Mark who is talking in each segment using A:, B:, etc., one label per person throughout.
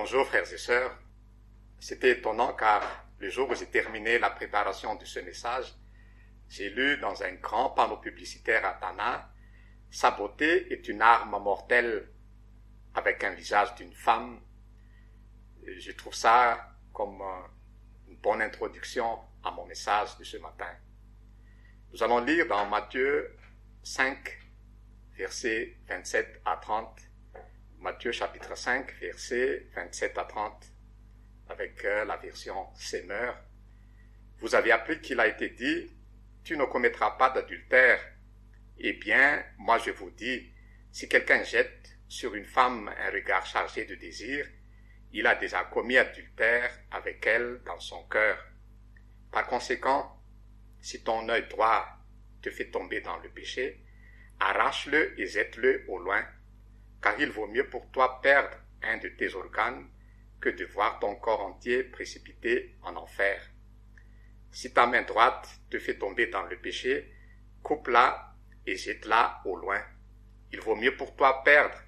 A: Bonjour frères et sœurs. C'était étonnant car le jour où j'ai terminé la préparation de ce message, j'ai lu dans un grand panneau publicitaire à Tana, Sa beauté est une arme mortelle avec un visage d'une femme. Je trouve ça comme une bonne introduction à mon message de ce matin. Nous allons lire dans Matthieu 5, versets 27 à 30. Matthieu chapitre 5, versets 27 à 30, avec euh, la version Seigneur. Vous avez appris qu'il a été dit, tu ne commettras pas d'adultère. Eh bien, moi je vous dis, si quelqu'un jette sur une femme un regard chargé de désir, il a déjà commis adultère avec elle dans son cœur. Par conséquent, si ton œil droit te fait tomber dans le péché, arrache-le et jette-le au loin, car il vaut mieux pour toi perdre un de tes organes que de voir ton corps entier précipité en enfer. Si ta main droite te fait tomber dans le péché, coupe-la et jette-la au loin. Il vaut mieux pour toi perdre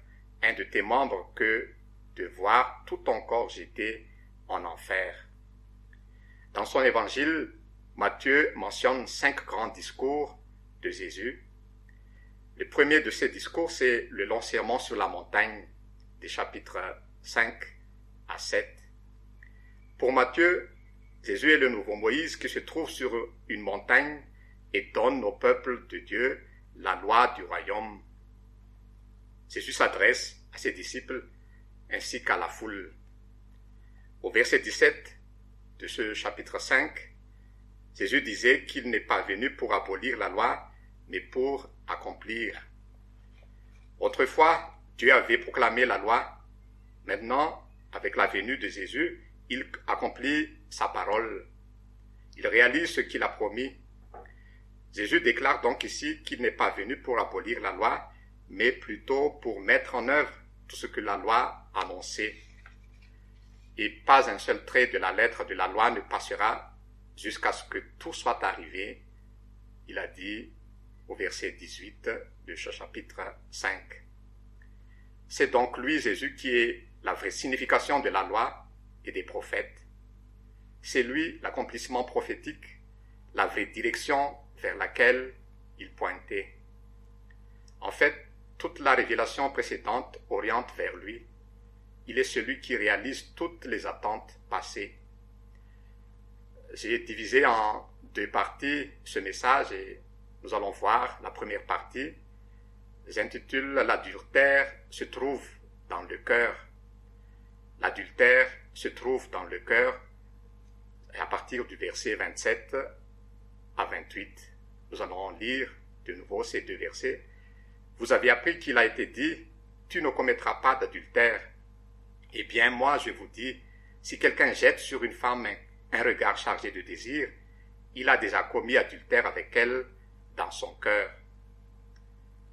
A: un de tes membres que de voir tout ton corps jeté en enfer. Dans son évangile, Matthieu mentionne cinq grands discours de Jésus. Le premier de ces discours, c'est le long serment sur la montagne des chapitres 5 à 7. Pour Matthieu, Jésus est le nouveau Moïse qui se trouve sur une montagne et donne au peuple de Dieu la loi du royaume. Jésus s'adresse à ses disciples ainsi qu'à la foule. Au verset 17 de ce chapitre 5, Jésus disait qu'il n'est pas venu pour abolir la loi, mais pour accomplir. Autrefois, Dieu avait proclamé la loi. Maintenant, avec la venue de Jésus, il accomplit sa parole. Il réalise ce qu'il a promis. Jésus déclare donc ici qu'il n'est pas venu pour abolir la loi, mais plutôt pour mettre en œuvre tout ce que la loi annonçait. Et pas un seul trait de la lettre de la loi ne passera jusqu'à ce que tout soit arrivé. Il a dit au verset 18 de ce chapitre 5. C'est donc lui, Jésus, qui est la vraie signification de la loi et des prophètes. C'est lui l'accomplissement prophétique, la vraie direction vers laquelle il pointait. En fait, toute la révélation précédente oriente vers lui. Il est celui qui réalise toutes les attentes passées. J'ai divisé en deux parties ce message et nous allons voir la première partie. J'intitule L'adultère se trouve dans le cœur. L'adultère se trouve dans le cœur à partir du verset 27 à 28. Nous allons lire de nouveau ces deux versets. Vous avez appris qu'il a été dit, tu ne commettras pas d'adultère. Eh bien, moi, je vous dis, si quelqu'un jette sur une femme un regard chargé de désir, il a déjà commis adultère avec elle dans son cœur.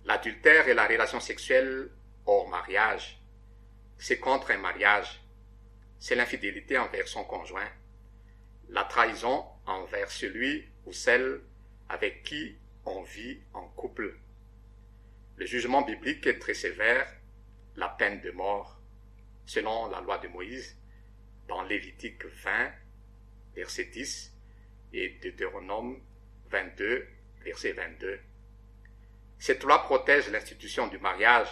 A: L'adultère est la relation sexuelle hors mariage. C'est contre un mariage. C'est l'infidélité envers son conjoint. La trahison envers celui ou celle avec qui on vit en couple. Le jugement biblique est très sévère, la peine de mort, selon la loi de Moïse, dans Lévitique 20, verset 10, et Deutéronome 22, verset 22. Cette loi protège l'institution du mariage,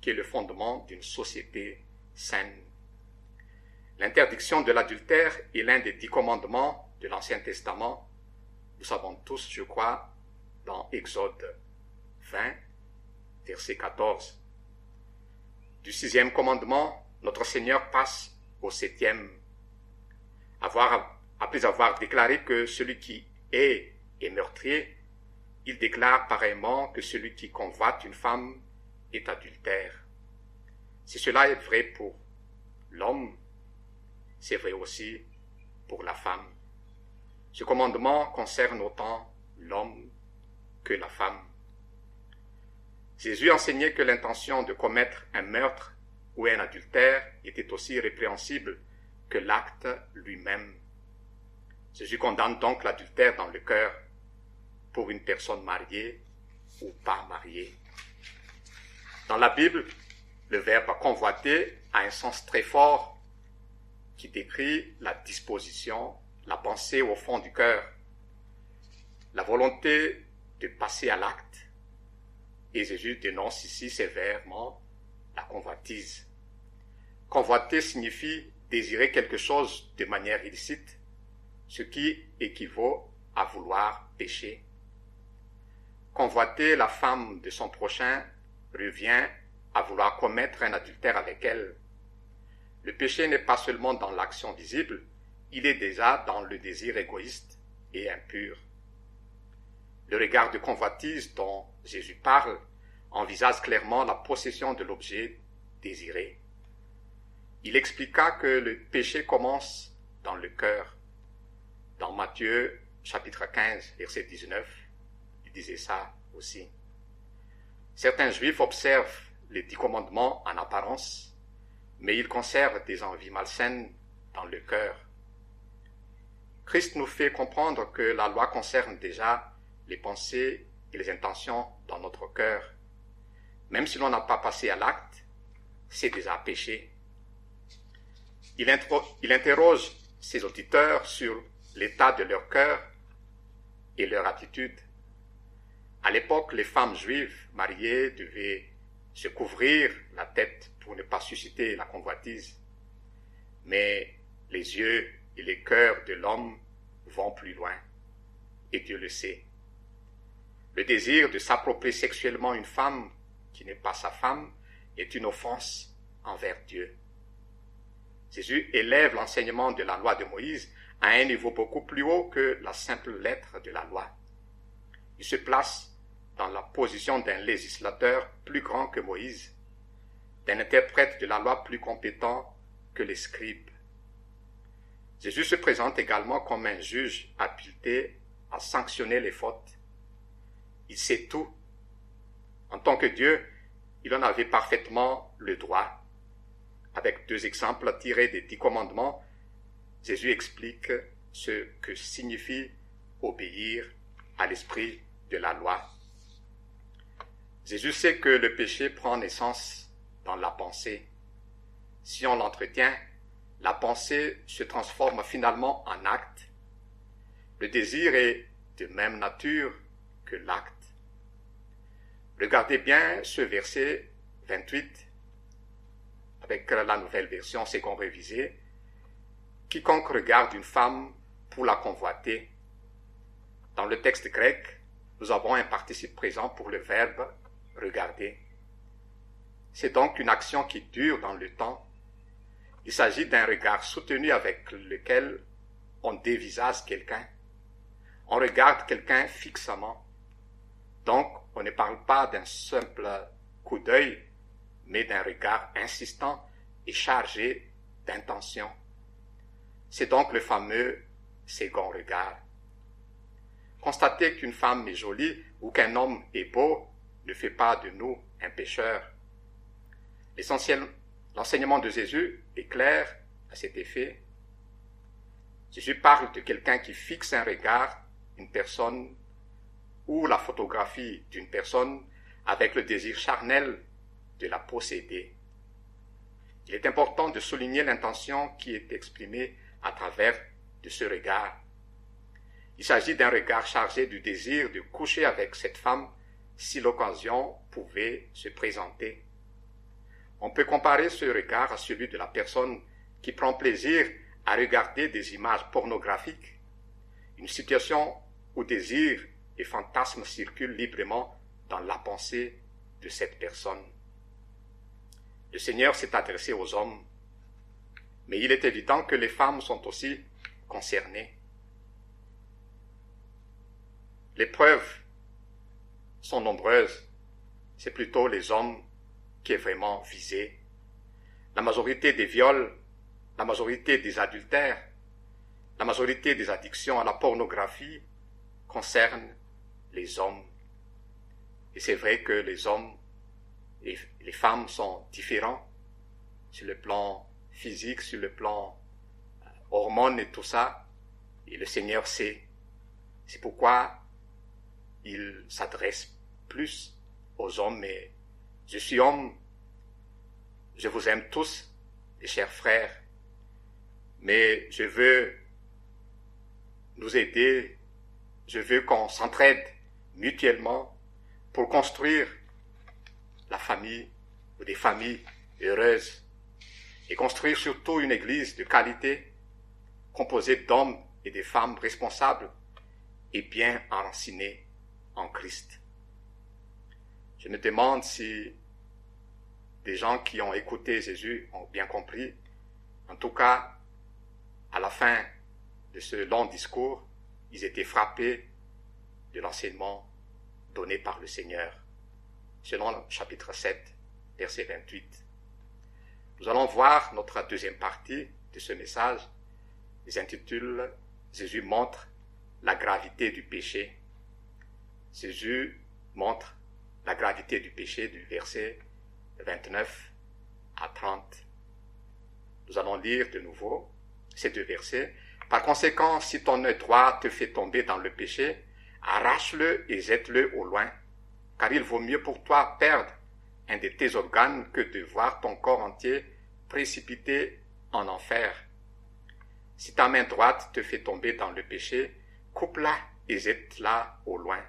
A: qui est le fondement d'une société saine. L'interdiction de l'adultère est l'un des dix commandements de l'Ancien Testament. Nous savons tous, je crois, dans Exode 20, verset 14. Du sixième commandement, notre Seigneur passe au septième. Après avoir déclaré que celui qui est est meurtrier, il déclare pareillement que celui qui convoite une femme est adultère. Si cela est vrai pour l'homme, c'est vrai aussi pour la femme. Ce commandement concerne autant l'homme que la femme. Jésus enseignait que l'intention de commettre un meurtre ou un adultère était aussi répréhensible que l'acte lui-même. Jésus condamne donc l'adultère dans le cœur pour une personne mariée ou pas mariée. Dans la Bible, le verbe convoiter a un sens très fort qui décrit la disposition, la pensée au fond du cœur, la volonté de passer à l'acte. Et Jésus dénonce ici sévèrement la convoitise. Convoiter signifie désirer quelque chose de manière illicite, ce qui équivaut à vouloir pécher. Convoiter la femme de son prochain revient à vouloir commettre un adultère avec elle. Le péché n'est pas seulement dans l'action visible, il est déjà dans le désir égoïste et impur. Le regard de convoitise dont Jésus parle envisage clairement la possession de l'objet désiré. Il expliqua que le péché commence dans le cœur. Dans Matthieu chapitre 15, verset 19, il disait ça aussi. Certains juifs observent les dix commandements en apparence, mais ils conservent des envies malsaines dans le cœur. Christ nous fait comprendre que la loi concerne déjà les pensées et les intentions dans notre cœur. Même si l'on n'a pas passé à l'acte, c'est déjà péché. Il, il interroge ses auditeurs sur l'état de leur cœur et leur attitude. À l'époque, les femmes juives mariées devaient se couvrir la tête pour ne pas susciter la convoitise. Mais les yeux et les cœurs de l'homme vont plus loin, et Dieu le sait. Le désir de s'approprier sexuellement une femme qui n'est pas sa femme est une offense envers Dieu. Jésus élève l'enseignement de la loi de Moïse à un niveau beaucoup plus haut que la simple lettre de la loi. Il se place dans la position d'un législateur plus grand que Moïse, d'un interprète de la loi plus compétent que les scribes. Jésus se présente également comme un juge habilité à sanctionner les fautes. Il sait tout. En tant que Dieu, il en avait parfaitement le droit. Avec deux exemples tirés des dix commandements, Jésus explique ce que signifie obéir à l'esprit de la loi. Jésus sait que le péché prend naissance dans la pensée. Si on l'entretient, la pensée se transforme finalement en acte. Le désir est de même nature que l'acte. Regardez bien ce verset 28 avec la nouvelle version révisée. Quiconque regarde une femme pour la convoiter. Dans le texte grec, nous avons un participe présent pour le verbe regarder. C'est donc une action qui dure dans le temps. Il s'agit d'un regard soutenu avec lequel on dévisage quelqu'un. On regarde quelqu'un fixement. Donc, on ne parle pas d'un simple coup d'œil, mais d'un regard insistant et chargé d'intention. C'est donc le fameux second regard. Constater qu'une femme est jolie ou qu'un homme est beau ne fait pas de nous un pécheur. L'enseignement de Jésus est clair à cet effet. Jésus parle de quelqu'un qui fixe un regard, une personne ou la photographie d'une personne avec le désir charnel de la posséder. Il est important de souligner l'intention qui est exprimée à travers de ce regard. Il s'agit d'un regard chargé du désir de coucher avec cette femme si l'occasion pouvait se présenter. On peut comparer ce regard à celui de la personne qui prend plaisir à regarder des images pornographiques, une situation où désir et fantasmes circulent librement dans la pensée de cette personne. Le Seigneur s'est adressé aux hommes, mais il est évident que les femmes sont aussi concernées. Les preuves sont nombreuses. C'est plutôt les hommes qui est vraiment visé. La majorité des viols, la majorité des adultères, la majorité des addictions à la pornographie concernent les hommes. Et c'est vrai que les hommes et les femmes sont différents sur le plan physique, sur le plan euh, hormones et tout ça. Et le Seigneur sait. C'est pourquoi il s'adresse plus aux hommes, mais je suis homme, je vous aime tous, les chers frères. mais je veux nous aider, je veux qu'on s'entraide mutuellement pour construire la famille ou des familles heureuses et construire surtout une église de qualité composée d'hommes et de femmes responsables et bien enracinés en Christ. Je me demande si des gens qui ont écouté Jésus ont bien compris. En tout cas, à la fin de ce long discours, ils étaient frappés de l'enseignement donné par le Seigneur, selon le chapitre 7, verset 28. Nous allons voir notre deuxième partie de ce message, qui intitule Jésus montre la gravité du péché. Jésus montre la gravité du péché du verset 29 à 30. Nous allons lire de nouveau ces deux versets. Par conséquent, si ton œil droit te fait tomber dans le péché, arrache-le et jette-le au loin, car il vaut mieux pour toi perdre un de tes organes que de voir ton corps entier précipité en enfer. Si ta main droite te fait tomber dans le péché, coupe-la et jette-la au loin.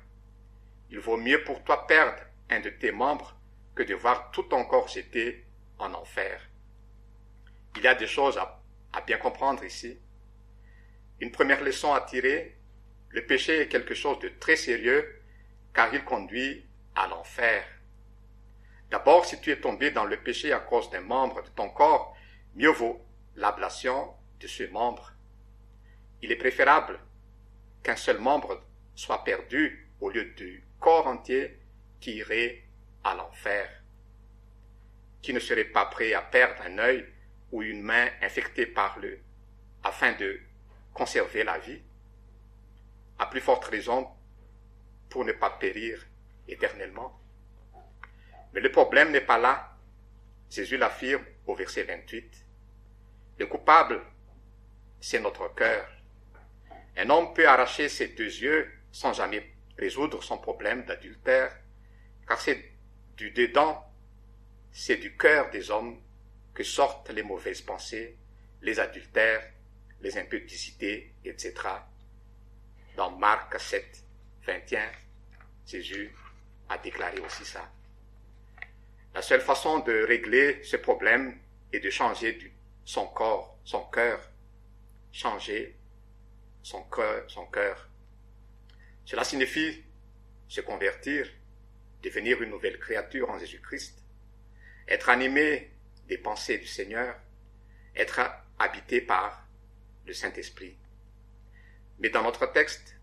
A: Il vaut mieux pour toi perdre un de tes membres que de voir tout ton corps jeté en enfer. Il y a des choses à, à bien comprendre ici. Une première leçon à tirer, le péché est quelque chose de très sérieux car il conduit à l'enfer. D'abord, si tu es tombé dans le péché à cause d'un membre de ton corps, mieux vaut l'ablation de ce membre. Il est préférable qu'un seul membre soit perdu au lieu du corps entier qui irait à l'enfer. Qui ne serait pas prêt à perdre un œil ou une main infectée par le afin de conserver la vie? À plus forte raison pour ne pas périr éternellement. Mais le problème n'est pas là. Jésus l'affirme au verset 28. Le coupable, c'est notre cœur. Un homme peut arracher ses deux yeux sans jamais résoudre son problème d'adultère, car c'est du dedans, c'est du cœur des hommes que sortent les mauvaises pensées, les adultères, les impudicités, etc. Dans Marc 7, 21, Jésus a déclaré aussi ça. La seule façon de régler ce problème est de changer son corps, son cœur, changer son cœur, son cœur. Cela signifie se convertir, devenir une nouvelle créature en Jésus-Christ, être animé des pensées du Seigneur, être habité par le Saint-Esprit. Mais dans notre texte,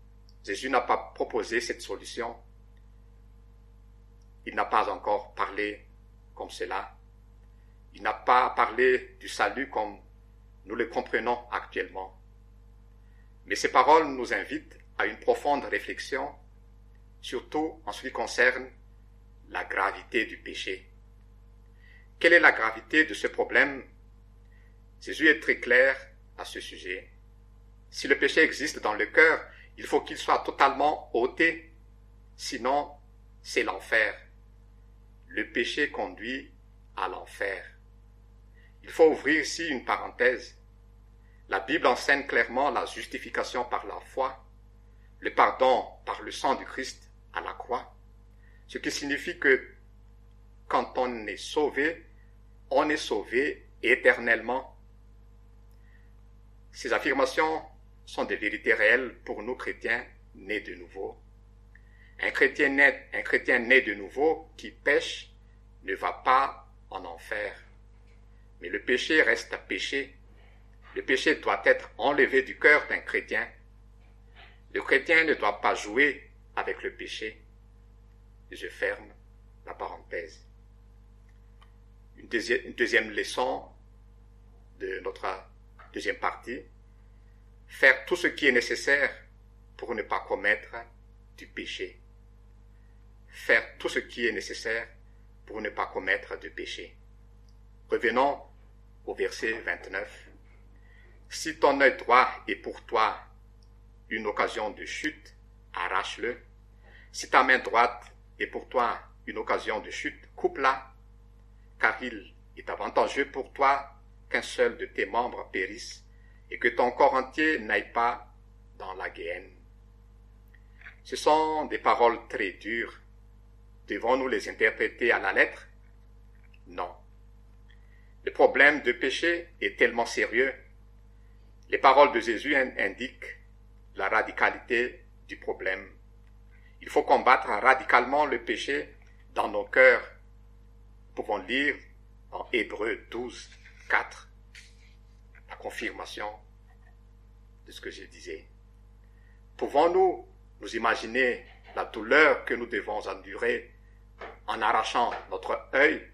A: Jésus n'a pas proposé cette solution. Il n'a pas encore parlé comme cela. Il n'a pas parlé du salut comme nous le comprenons actuellement. Mais ces paroles nous invitent à une profonde réflexion, surtout en ce qui concerne la gravité du péché. Quelle est la gravité de ce problème? Jésus est très clair à ce sujet. Si le péché existe dans le cœur, il faut qu'il soit totalement ôté, sinon c'est l'enfer le péché conduit à l'enfer. Il faut ouvrir ici une parenthèse. La Bible enseigne clairement la justification par la foi, le pardon par le sang du Christ à la croix, ce qui signifie que quand on est sauvé, on est sauvé éternellement. Ces affirmations sont des vérités réelles pour nous chrétiens nés de nouveau. Un chrétien, né, un chrétien né de nouveau qui pêche ne va pas en enfer. Mais le péché reste péché. Le péché doit être enlevé du cœur d'un chrétien. Le chrétien ne doit pas jouer avec le péché. Je ferme la parenthèse. Une deuxième, leçon de notre deuxième partie. Faire tout ce qui est nécessaire pour ne pas commettre du péché faire tout ce qui est nécessaire pour ne pas commettre de péché. Revenons au verset 29. Si ton œil droit est pour toi une occasion de chute, arrache-le. Si ta main droite est pour toi une occasion de chute, coupe-la, car il est avantageux pour toi qu'un seul de tes membres périsse et que ton corps entier n'aille pas dans la guéenne. Ce sont des paroles très dures. Devons-nous les interpréter à la lettre? Non. Le problème de péché est tellement sérieux. Les paroles de Jésus indiquent la radicalité du problème. Il faut combattre radicalement le péché dans nos cœurs. Nous pouvons lire en Hébreu 12, 4 la confirmation de ce que je disais. Pouvons-nous nous imaginer la douleur que nous devons endurer en arrachant notre œil?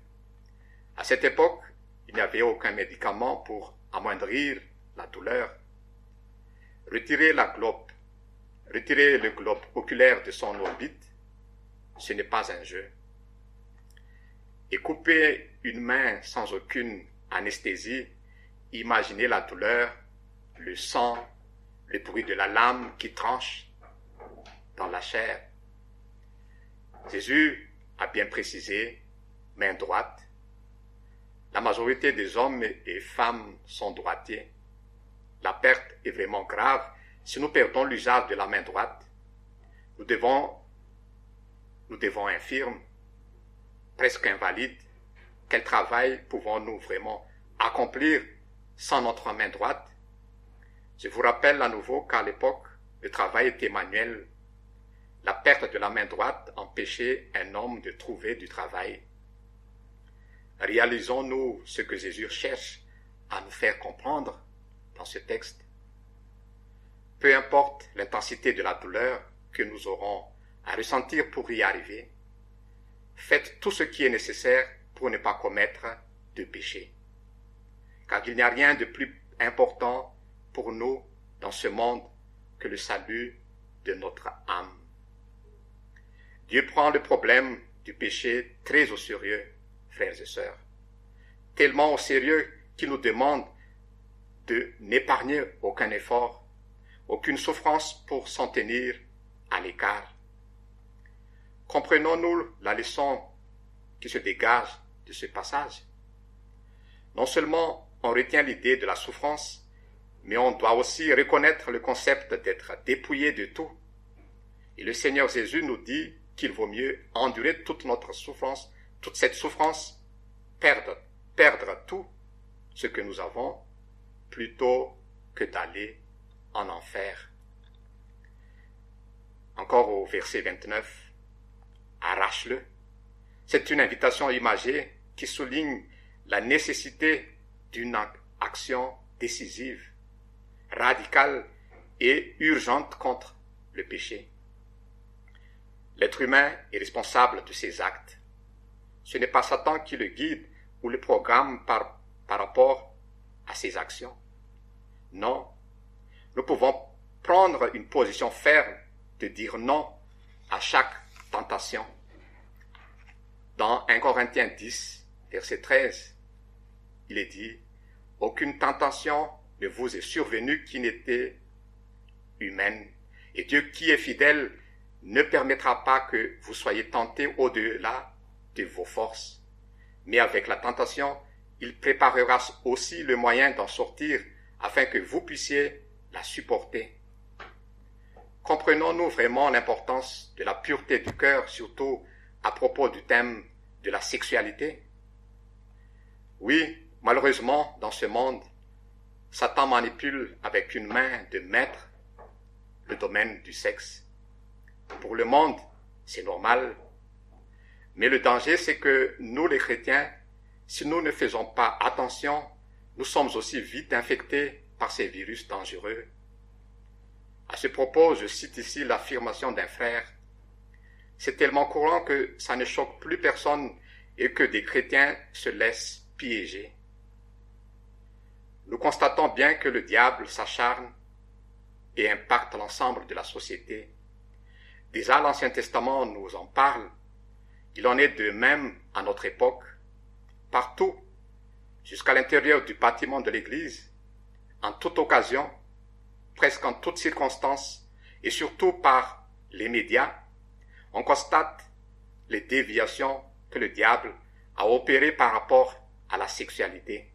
A: À cette époque, il n'y avait aucun médicament pour amoindrir la douleur. Retirer la globe, retirer le globe oculaire de son orbite, ce n'est pas un jeu. Et couper une main sans aucune anesthésie, imaginez la douleur, le sang, le bruit de la lame qui tranche dans la chair. Jésus a bien précisé, main droite. La majorité des hommes et femmes sont droitiers. La perte est vraiment grave si nous perdons l'usage de la main droite. Nous devons, nous devons infirmes, presque invalides. Quel travail pouvons-nous vraiment accomplir sans notre main droite? Je vous rappelle à nouveau qu'à l'époque, le travail était manuel. La perte de la main droite empêchait un homme de trouver du travail. Réalisons-nous ce que Jésus cherche à nous faire comprendre ce texte. Peu importe l'intensité de la douleur que nous aurons à ressentir pour y arriver, faites tout ce qui est nécessaire pour ne pas commettre de péché. Car il n'y a rien de plus important pour nous dans ce monde que le salut de notre âme. Dieu prend le problème du péché très au sérieux, frères et sœurs. Tellement au sérieux qu'il nous demande de n'épargner aucun effort, aucune souffrance pour s'en tenir à l'écart. Comprenons-nous la leçon qui se dégage de ce passage Non seulement on retient l'idée de la souffrance, mais on doit aussi reconnaître le concept d'être dépouillé de tout. Et le Seigneur Jésus nous dit qu'il vaut mieux endurer toute notre souffrance, toute cette souffrance, perdre, perdre tout ce que nous avons, plutôt que d'aller en enfer. Encore au verset 29, arrache-le. C'est une invitation imagée qui souligne la nécessité d'une action décisive, radicale et urgente contre le péché. L'être humain est responsable de ses actes. Ce n'est pas Satan qui le guide ou le programme par, par rapport à ses actions. Non, nous pouvons prendre une position ferme de dire non à chaque tentation. Dans 1 Corinthiens 10, verset 13, il est dit, Aucune tentation ne vous est survenue qui n'était humaine, et Dieu qui est fidèle ne permettra pas que vous soyez tentés au-delà de vos forces. Mais avec la tentation, il préparera aussi le moyen d'en sortir afin que vous puissiez la supporter. Comprenons-nous vraiment l'importance de la pureté du cœur, surtout à propos du thème de la sexualité? Oui, malheureusement, dans ce monde, Satan manipule avec une main de maître le domaine du sexe. Pour le monde, c'est normal. Mais le danger, c'est que nous, les chrétiens, si nous ne faisons pas attention, nous sommes aussi vite infectés par ces virus dangereux. À ce propos, je cite ici l'affirmation d'un frère. C'est tellement courant que ça ne choque plus personne et que des chrétiens se laissent piéger. Nous constatons bien que le diable s'acharne et impacte l'ensemble de la société. Déjà l'Ancien Testament nous en parle. Il en est de même à notre époque, partout, jusqu'à l'intérieur du bâtiment de l'Église, en toute occasion, presque en toutes circonstances, et surtout par les médias, on constate les déviations que le diable a opérées par rapport à la sexualité.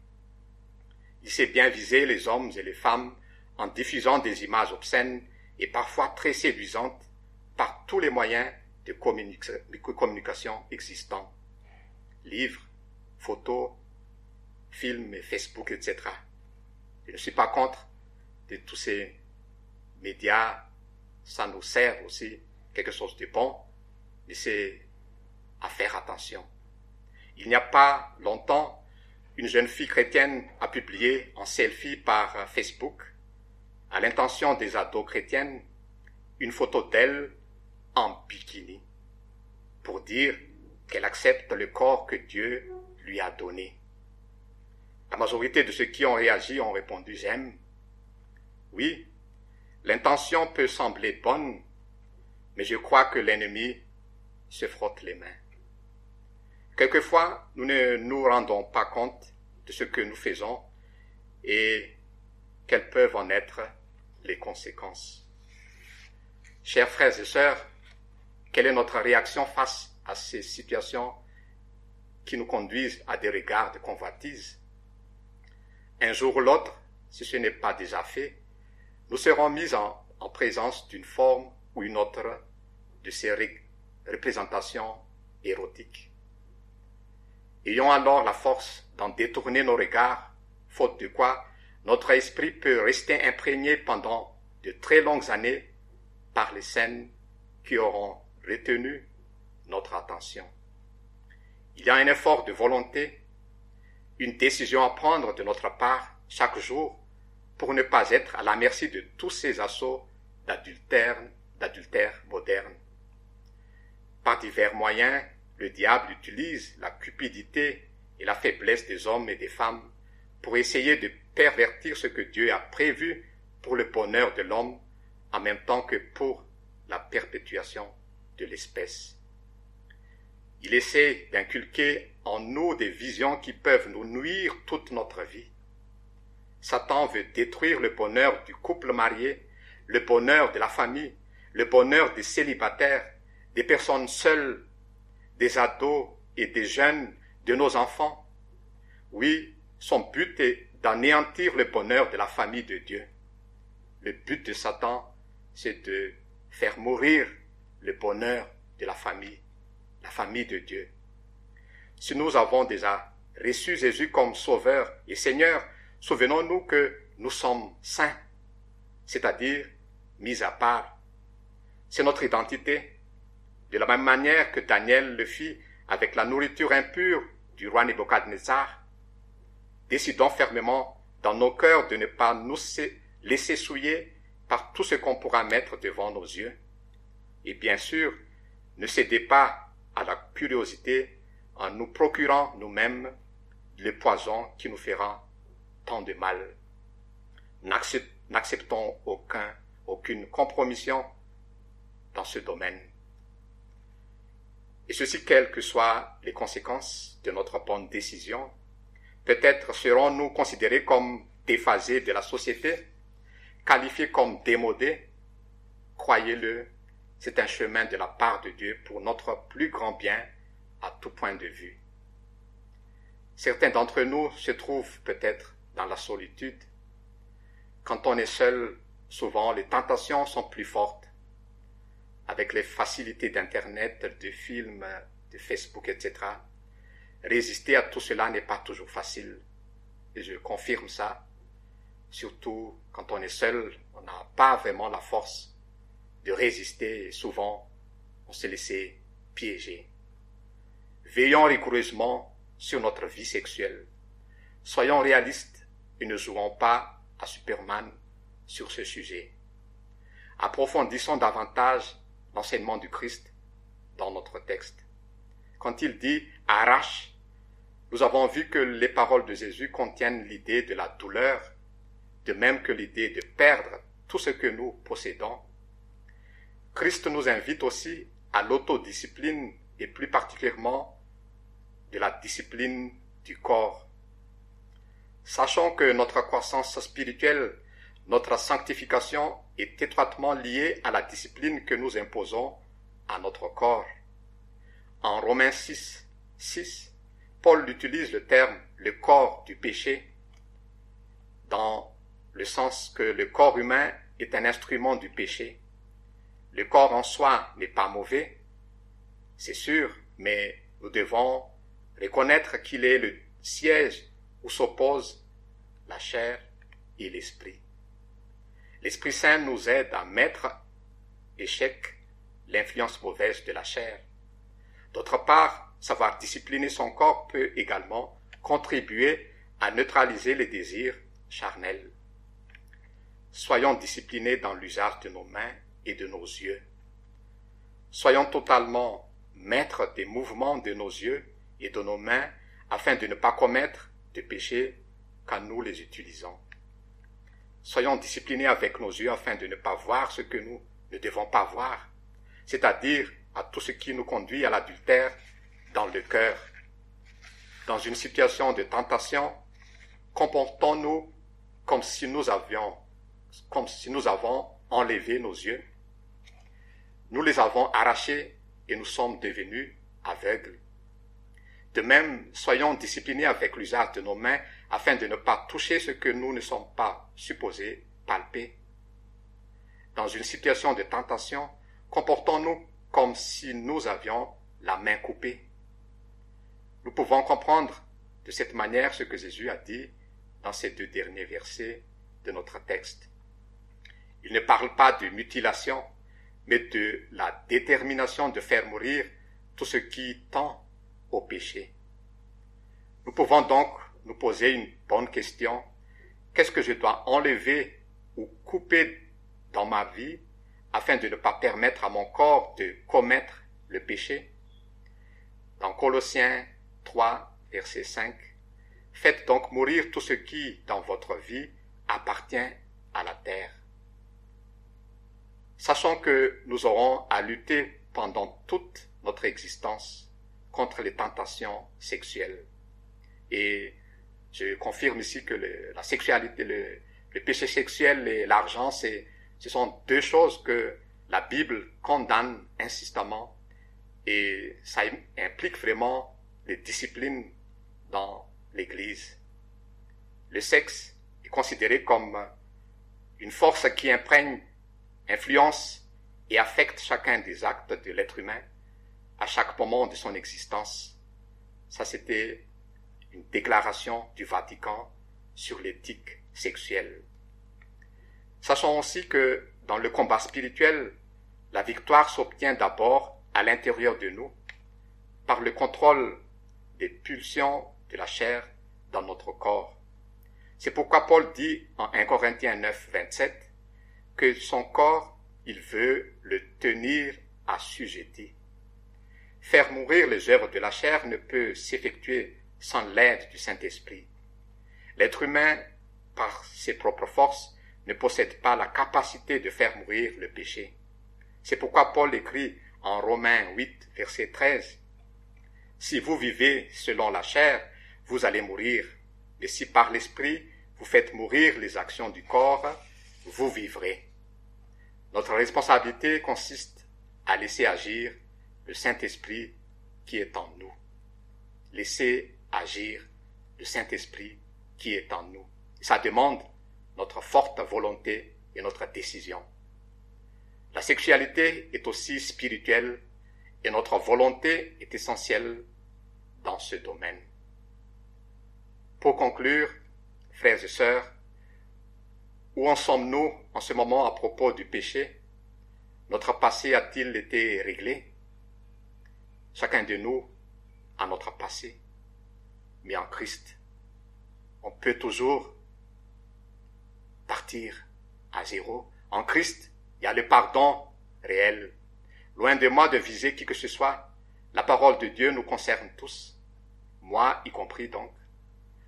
A: il sait bien viser les hommes et les femmes en diffusant des images obscènes et parfois très séduisantes par tous les moyens de communication existants. Livres, photos, films, Facebook, etc. Je ne suis pas contre de tous ces médias. Ça nous sert aussi quelque chose de bon, mais c'est à faire attention. Il n'y a pas longtemps, une jeune fille chrétienne a publié en selfie par Facebook, à l'intention des ados chrétiennes, une photo d'elle en bikini, pour dire qu'elle accepte le corps que Dieu lui a donné. La majorité de ceux qui ont réagi ont répondu j'aime. Oui, l'intention peut sembler bonne, mais je crois que l'ennemi se frotte les mains. Quelquefois, nous ne nous rendons pas compte de ce que nous faisons et quelles peuvent en être les conséquences. Chers frères et sœurs, quelle est notre réaction face à ces situations qui nous conduisent à des regards de convoitise? Un jour ou l'autre, si ce n'est pas déjà fait, nous serons mis en, en présence d'une forme ou une autre de ces représentations érotiques. Ayons alors la force d'en détourner nos regards, faute de quoi notre esprit peut rester imprégné pendant de très longues années par les scènes qui auront retenu notre attention. Il y a un effort de volonté, une décision à prendre de notre part chaque jour pour ne pas être à la merci de tous ces assauts d'adultère, d'adultère moderne. Par divers moyens, le diable utilise la cupidité et la faiblesse des hommes et des femmes pour essayer de pervertir ce que Dieu a prévu pour le bonheur de l'homme en même temps que pour la perpétuation de l'espèce. Il essaie d'inculquer en nous des visions qui peuvent nous nuire toute notre vie. Satan veut détruire le bonheur du couple marié, le bonheur de la famille, le bonheur des célibataires, des personnes seules des ados et des jeunes, de nos enfants. Oui, son but est d'anéantir le bonheur de la famille de Dieu. Le but de Satan, c'est de faire mourir le bonheur de la famille, la famille de Dieu. Si nous avons déjà reçu Jésus comme Sauveur et Seigneur, souvenons-nous que nous sommes saints, c'est-à-dire mis à part. C'est notre identité, de la même manière que Daniel le fit avec la nourriture impure du roi Nebuchadnezzar. Décidons fermement dans nos cœurs de ne pas nous laisser souiller par tout ce qu'on pourra mettre devant nos yeux. Et bien sûr, ne cédez pas à la curiosité en nous procurant nous-mêmes le poison qui nous fera tant de mal. N'acceptons aucun, aucune compromission dans ce domaine. Et ceci, quelles que soient les conséquences de notre bonne décision, peut-être serons-nous considérés comme déphasés de la société, qualifiés comme démodés. Croyez-le, c'est un chemin de la part de Dieu pour notre plus grand bien à tout point de vue. Certains d'entre nous se trouvent peut-être dans la solitude. Quand on est seul, souvent les tentations sont plus fortes avec les facilités d'Internet, de films, de Facebook, etc. Résister à tout cela n'est pas toujours facile. Et je confirme ça. Surtout quand on est seul, on n'a pas vraiment la force de résister souvent on se laisse piéger. Veillons rigoureusement sur notre vie sexuelle. Soyons réalistes et ne jouons pas à Superman sur ce sujet. Approfondissons davantage l'enseignement du Christ dans notre texte. Quand il dit arrache, nous avons vu que les paroles de Jésus contiennent l'idée de la douleur, de même que l'idée de perdre tout ce que nous possédons. Christ nous invite aussi à l'autodiscipline et plus particulièrement de la discipline du corps. Sachant que notre croissance spirituelle, notre sanctification est étroitement lié à la discipline que nous imposons à notre corps. En Romains 6, 6, Paul utilise le terme le corps du péché. dans le sens que le corps humain est un instrument du péché. Le corps en soi n'est pas mauvais, c'est sûr, mais nous devons reconnaître qu'il est le siège où s'opposent la chair et l'esprit. L'Esprit Saint nous aide à mettre échec l'influence mauvaise de la chair. D'autre part, savoir discipliner son corps peut également contribuer à neutraliser les désirs charnels. Soyons disciplinés dans l'usage de nos mains de nos yeux. Soyons totalement maîtres des mouvements de nos yeux et de nos mains afin de ne pas commettre de péchés quand nous les utilisons. Soyons disciplinés avec nos yeux afin de ne pas voir ce que nous ne devons pas voir, c'est-à-dire à tout ce qui nous conduit à l'adultère dans le cœur. Dans une situation de tentation, comportons-nous comme si nous avions, comme si nous avons enlevé nos yeux. Nous les avons arrachés et nous sommes devenus aveugles. De même, soyons disciplinés avec l'usage de nos mains afin de ne pas toucher ce que nous ne sommes pas supposés palper. Dans une situation de tentation, comportons-nous comme si nous avions la main coupée. Nous pouvons comprendre de cette manière ce que Jésus a dit dans ces deux derniers versets de notre texte. Il ne parle pas de mutilation, mais de la détermination de faire mourir tout ce qui tend au péché. Nous pouvons donc nous poser une bonne question. Qu'est-ce que je dois enlever ou couper dans ma vie afin de ne pas permettre à mon corps de commettre le péché? Dans Colossiens 3, verset 5, Faites donc mourir tout ce qui, dans votre vie, appartient à la terre. Sachant que nous aurons à lutter pendant toute notre existence contre les tentations sexuelles. Et je confirme ici que la sexualité, le, péché sexuel et l'argent, c'est, ce sont deux choses que la Bible condamne insistamment et ça implique vraiment les disciplines dans l'Église. Le sexe est considéré comme une force qui imprègne, influence et affecte chacun des actes de l'être humain à chaque moment de son existence. Ça, c'était une déclaration du Vatican sur l'éthique sexuelle. Sachons aussi que dans le combat spirituel, la victoire s'obtient d'abord à l'intérieur de nous, par le contrôle des pulsions de la chair dans notre corps. C'est pourquoi Paul dit en 1 Corinthiens 9, 27 son corps, il veut le tenir assujetti. Faire mourir les œuvres de la chair ne peut s'effectuer sans l'aide du Saint-Esprit. L'être humain, par ses propres forces, ne possède pas la capacité de faire mourir le péché. C'est pourquoi Paul écrit en Romains 8, verset 13, Si vous vivez selon la chair, vous allez mourir, mais si par l'Esprit vous faites mourir les actions du corps, vous vivrez. Notre responsabilité consiste à laisser agir le Saint-Esprit qui est en nous. Laisser agir le Saint-Esprit qui est en nous. Ça demande notre forte volonté et notre décision. La sexualité est aussi spirituelle et notre volonté est essentielle dans ce domaine. Pour conclure, frères et sœurs, où en sommes-nous en ce moment à propos du péché? Notre passé a-t-il été réglé? Chacun de nous a notre passé mais en Christ, on peut toujours partir à zéro. En Christ, il y a le pardon réel. Loin de moi de viser qui que ce soit, la parole de Dieu nous concerne tous, moi y compris donc.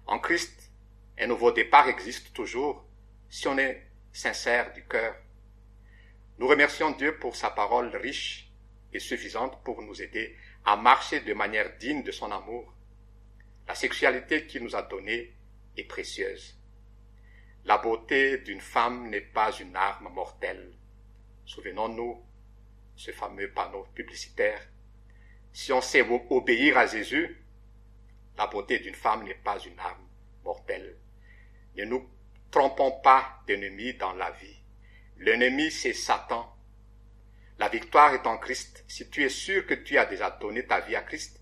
A: En Christ, un nouveau départ existe toujours si on est sincère du cœur. Nous remercions Dieu pour sa parole riche et suffisante pour nous aider à marcher de manière digne de son amour la sexualité qu'il nous a donnée est précieuse. La beauté d'une femme n'est pas une arme mortelle. Souvenons-nous ce fameux panneau publicitaire. Si on sait obéir à Jésus, la beauté d'une femme n'est pas une arme mortelle. Ne nous trompons pas d'ennemi dans la vie. L'ennemi, c'est Satan. La victoire est en Christ. Si tu es sûr que tu as déjà donné ta vie à Christ,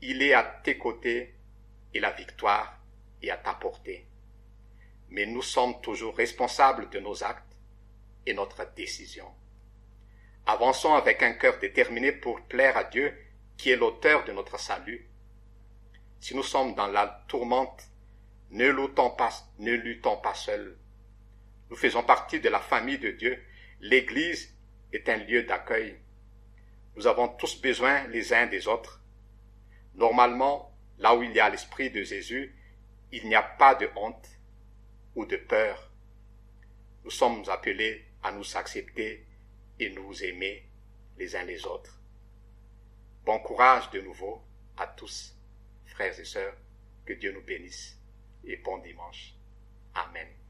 A: il est à tes côtés et la victoire est à ta portée. Mais nous sommes toujours responsables de nos actes et notre décision. Avançons avec un cœur déterminé pour plaire à Dieu qui est l'auteur de notre salut. Si nous sommes dans la tourmente, ne luttons pas, ne pas seuls. Nous faisons partie de la famille de Dieu. L'Église est un lieu d'accueil. Nous avons tous besoin les uns des autres. Normalement, là où il y a l'Esprit de Jésus, il n'y a pas de honte ou de peur. Nous sommes appelés à nous accepter et nous aimer les uns les autres. Bon courage de nouveau à tous, frères et sœurs, que Dieu nous bénisse et bon dimanche. Amen.